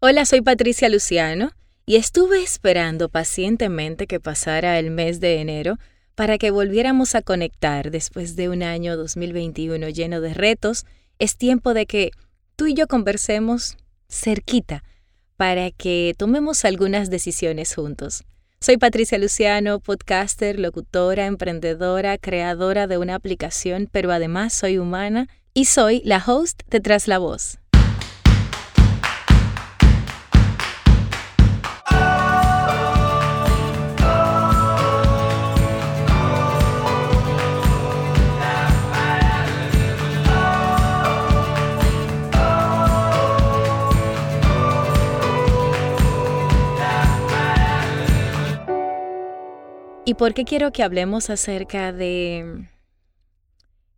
Hola, soy Patricia Luciano y estuve esperando pacientemente que pasara el mes de enero para que volviéramos a conectar después de un año 2021 lleno de retos. Es tiempo de que tú y yo conversemos cerquita para que tomemos algunas decisiones juntos. Soy Patricia Luciano, podcaster, locutora, emprendedora, creadora de una aplicación, pero además soy humana y soy la host de Tras la Voz. ¿Y por qué quiero que hablemos acerca de,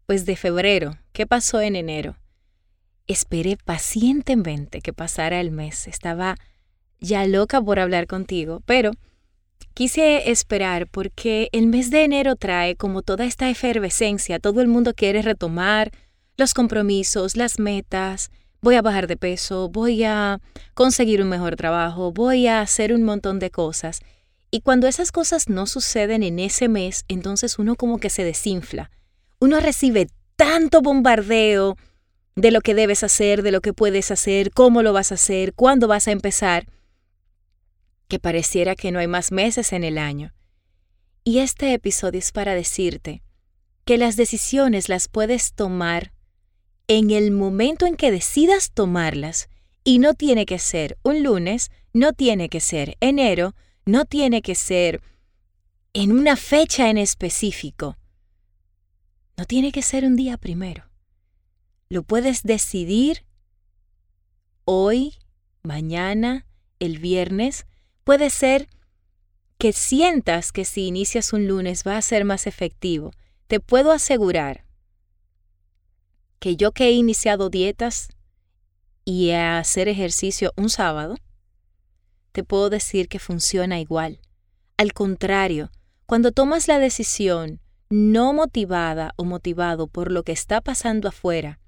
pues de febrero? ¿Qué pasó en enero? Esperé pacientemente que pasara el mes. Estaba ya loca por hablar contigo, pero quise esperar porque el mes de enero trae como toda esta efervescencia. Todo el mundo quiere retomar los compromisos, las metas. Voy a bajar de peso, voy a conseguir un mejor trabajo, voy a hacer un montón de cosas. Y cuando esas cosas no suceden en ese mes, entonces uno como que se desinfla. Uno recibe tanto bombardeo de lo que debes hacer, de lo que puedes hacer, cómo lo vas a hacer, cuándo vas a empezar, que pareciera que no hay más meses en el año. Y este episodio es para decirte que las decisiones las puedes tomar en el momento en que decidas tomarlas y no tiene que ser un lunes, no tiene que ser enero, no tiene que ser en una fecha en específico. No tiene que ser un día primero. Lo puedes decidir hoy, mañana, el viernes. Puede ser que sientas que si inicias un lunes va a ser más efectivo. Te puedo asegurar que yo que he iniciado dietas y a hacer ejercicio un sábado, te puedo decir que funciona igual. Al contrario, cuando tomas la decisión no motivada o motivado por lo que está pasando afuera,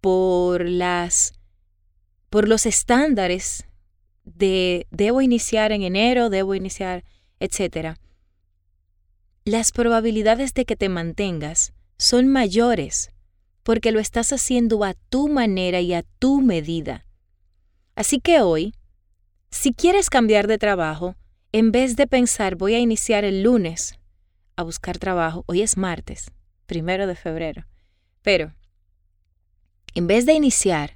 por las por los estándares de debo iniciar en enero, debo iniciar, etcétera, las probabilidades de que te mantengas son mayores porque lo estás haciendo a tu manera y a tu medida. Así que hoy si quieres cambiar de trabajo, en vez de pensar voy a iniciar el lunes a buscar trabajo, hoy es martes, primero de febrero, pero en vez de iniciar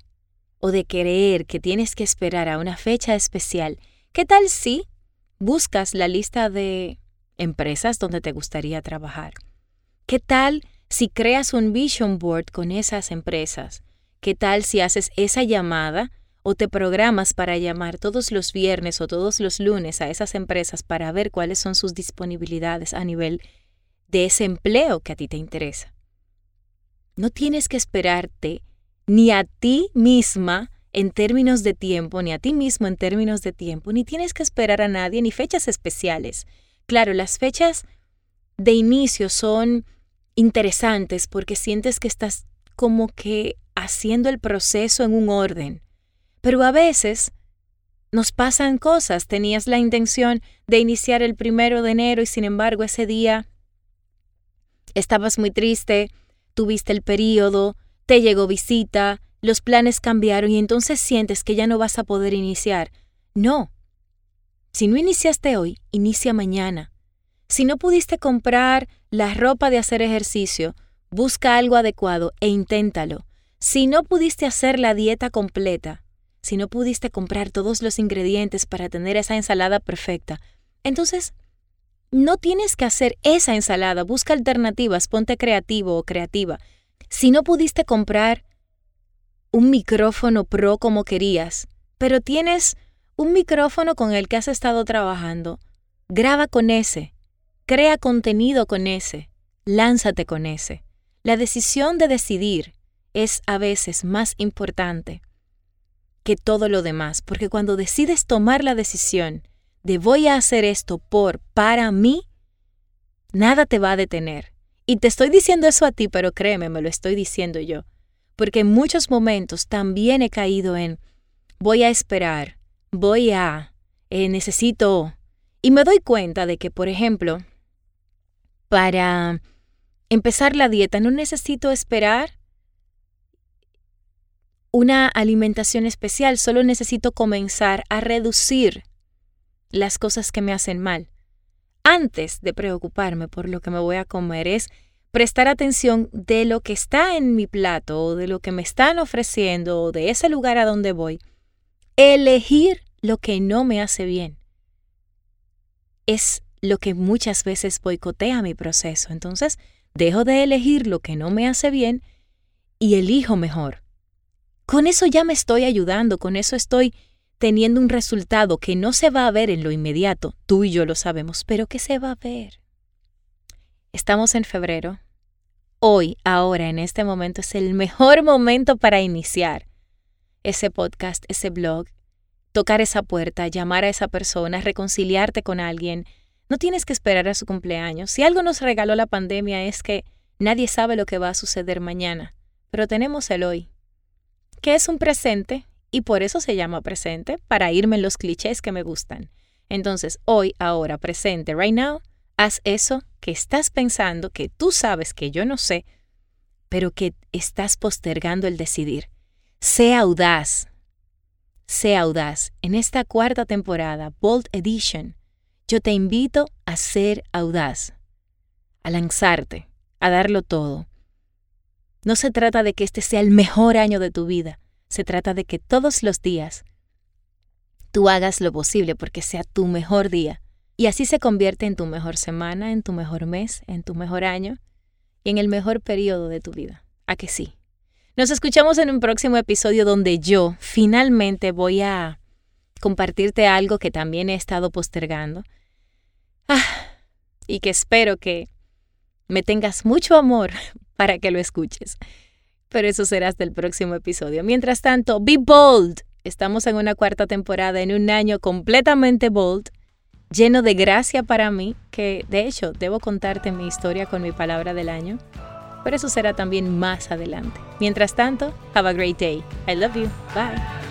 o de creer que tienes que esperar a una fecha especial, ¿qué tal si buscas la lista de empresas donde te gustaría trabajar? ¿Qué tal si creas un vision board con esas empresas? ¿Qué tal si haces esa llamada o te programas para llamar todos los viernes o todos los lunes a esas empresas para ver cuáles son sus disponibilidades a nivel de ese empleo que a ti te interesa. No tienes que esperarte ni a ti misma en términos de tiempo, ni a ti mismo en términos de tiempo, ni tienes que esperar a nadie, ni fechas especiales. Claro, las fechas de inicio son interesantes porque sientes que estás como que haciendo el proceso en un orden. Pero a veces nos pasan cosas. Tenías la intención de iniciar el primero de enero y sin embargo ese día estabas muy triste, tuviste el periodo, te llegó visita, los planes cambiaron y entonces sientes que ya no vas a poder iniciar. No. Si no iniciaste hoy, inicia mañana. Si no pudiste comprar la ropa de hacer ejercicio, busca algo adecuado e inténtalo. Si no pudiste hacer la dieta completa, si no pudiste comprar todos los ingredientes para tener esa ensalada perfecta, entonces no tienes que hacer esa ensalada, busca alternativas, ponte creativo o creativa. Si no pudiste comprar un micrófono pro como querías, pero tienes un micrófono con el que has estado trabajando, graba con ese, crea contenido con ese, lánzate con ese. La decisión de decidir es a veces más importante que todo lo demás, porque cuando decides tomar la decisión de voy a hacer esto por, para mí, nada te va a detener. Y te estoy diciendo eso a ti, pero créeme, me lo estoy diciendo yo, porque en muchos momentos también he caído en voy a esperar, voy a, eh, necesito... Y me doy cuenta de que, por ejemplo, para empezar la dieta no necesito esperar una alimentación especial, solo necesito comenzar a reducir las cosas que me hacen mal. Antes de preocuparme por lo que me voy a comer es prestar atención de lo que está en mi plato o de lo que me están ofreciendo o de ese lugar a donde voy. Elegir lo que no me hace bien. Es lo que muchas veces boicotea mi proceso. Entonces, dejo de elegir lo que no me hace bien y elijo mejor. Con eso ya me estoy ayudando, con eso estoy teniendo un resultado que no se va a ver en lo inmediato, tú y yo lo sabemos, pero que se va a ver. Estamos en febrero. Hoy, ahora, en este momento es el mejor momento para iniciar ese podcast, ese blog, tocar esa puerta, llamar a esa persona, reconciliarte con alguien. No tienes que esperar a su cumpleaños. Si algo nos regaló la pandemia es que nadie sabe lo que va a suceder mañana, pero tenemos el hoy que es un presente y por eso se llama presente, para irme en los clichés que me gustan. Entonces, hoy, ahora, presente, right now, haz eso que estás pensando, que tú sabes que yo no sé, pero que estás postergando el decidir. Sé audaz. Sé audaz. En esta cuarta temporada, Bold Edition, yo te invito a ser audaz, a lanzarte, a darlo todo, no se trata de que este sea el mejor año de tu vida, se trata de que todos los días tú hagas lo posible porque sea tu mejor día. Y así se convierte en tu mejor semana, en tu mejor mes, en tu mejor año y en el mejor periodo de tu vida. ¿A que sí? Nos escuchamos en un próximo episodio donde yo finalmente voy a compartirte algo que también he estado postergando. Ah, y que espero que me tengas mucho amor para que lo escuches. Pero eso será hasta el próximo episodio. Mientras tanto, be bold. Estamos en una cuarta temporada, en un año completamente bold, lleno de gracia para mí, que de hecho debo contarte mi historia con mi palabra del año. Pero eso será también más adelante. Mientras tanto, have a great day. I love you. Bye.